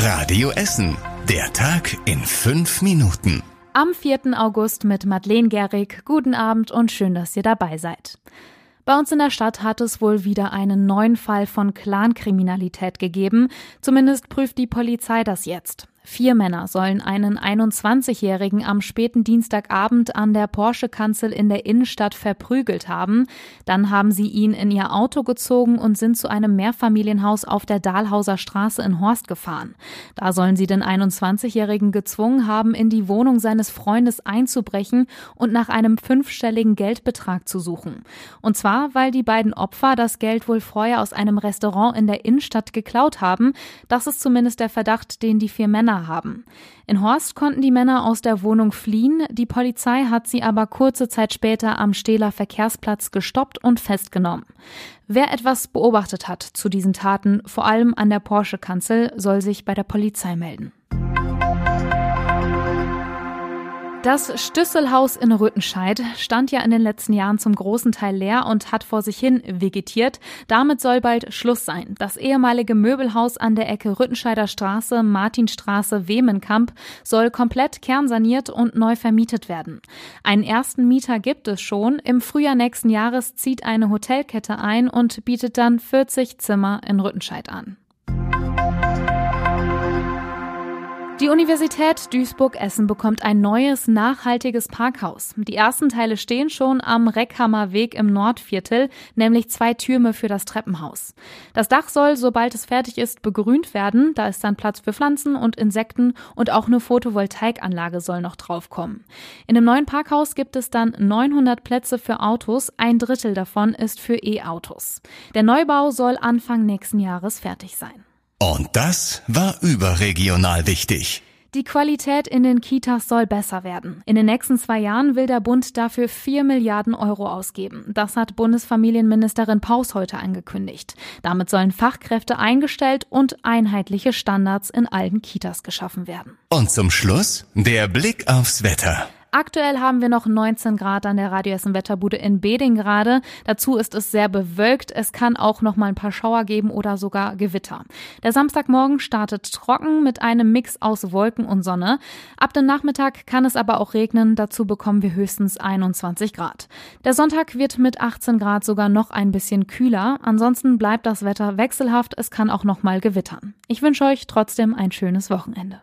Radio Essen. Der Tag in fünf Minuten. Am 4. August mit Madeleine Gehrig. Guten Abend und schön, dass ihr dabei seid. Bei uns in der Stadt hat es wohl wieder einen neuen Fall von Clankriminalität gegeben. Zumindest prüft die Polizei das jetzt. Vier Männer sollen einen 21-Jährigen am späten Dienstagabend an der Porsche-Kanzel in der Innenstadt verprügelt haben. Dann haben sie ihn in ihr Auto gezogen und sind zu einem Mehrfamilienhaus auf der Dahlhauser Straße in Horst gefahren. Da sollen sie den 21-Jährigen gezwungen haben, in die Wohnung seines Freundes einzubrechen und nach einem fünfstelligen Geldbetrag zu suchen. Und zwar, weil die beiden Opfer das Geld wohl vorher aus einem Restaurant in der Innenstadt geklaut haben. Das ist zumindest der Verdacht, den die vier Männer haben. In Horst konnten die Männer aus der Wohnung fliehen, die Polizei hat sie aber kurze Zeit später am Stehler Verkehrsplatz gestoppt und festgenommen. Wer etwas beobachtet hat zu diesen Taten, vor allem an der Porsche-Kanzel, soll sich bei der Polizei melden. Das Stüsselhaus in Rüttenscheid stand ja in den letzten Jahren zum großen Teil leer und hat vor sich hin vegetiert. Damit soll bald Schluss sein. Das ehemalige Möbelhaus an der Ecke Rüttenscheider Straße, Martinstraße, Wemenkamp soll komplett kernsaniert und neu vermietet werden. Einen ersten Mieter gibt es schon. Im Frühjahr nächsten Jahres zieht eine Hotelkette ein und bietet dann 40 Zimmer in Rüttenscheid an. Die Universität Duisburg-Essen bekommt ein neues, nachhaltiges Parkhaus. Die ersten Teile stehen schon am Reckhammer Weg im Nordviertel, nämlich zwei Türme für das Treppenhaus. Das Dach soll, sobald es fertig ist, begrünt werden. Da ist dann Platz für Pflanzen und Insekten und auch eine Photovoltaikanlage soll noch draufkommen. In dem neuen Parkhaus gibt es dann 900 Plätze für Autos. Ein Drittel davon ist für E-Autos. Der Neubau soll Anfang nächsten Jahres fertig sein. Und das war überregional wichtig. Die Qualität in den Kitas soll besser werden. In den nächsten zwei Jahren will der Bund dafür vier Milliarden Euro ausgeben. Das hat Bundesfamilienministerin Paus heute angekündigt. Damit sollen Fachkräfte eingestellt und einheitliche Standards in allen Kitas geschaffen werden. Und zum Schluss der Blick aufs Wetter. Aktuell haben wir noch 19 Grad an der Radio Essen Wetterbude in Beding gerade. Dazu ist es sehr bewölkt. Es kann auch noch mal ein paar Schauer geben oder sogar Gewitter. Der Samstagmorgen startet trocken mit einem Mix aus Wolken und Sonne. Ab dem Nachmittag kann es aber auch regnen. Dazu bekommen wir höchstens 21 Grad. Der Sonntag wird mit 18 Grad sogar noch ein bisschen kühler. Ansonsten bleibt das Wetter wechselhaft. Es kann auch noch mal gewittern. Ich wünsche euch trotzdem ein schönes Wochenende.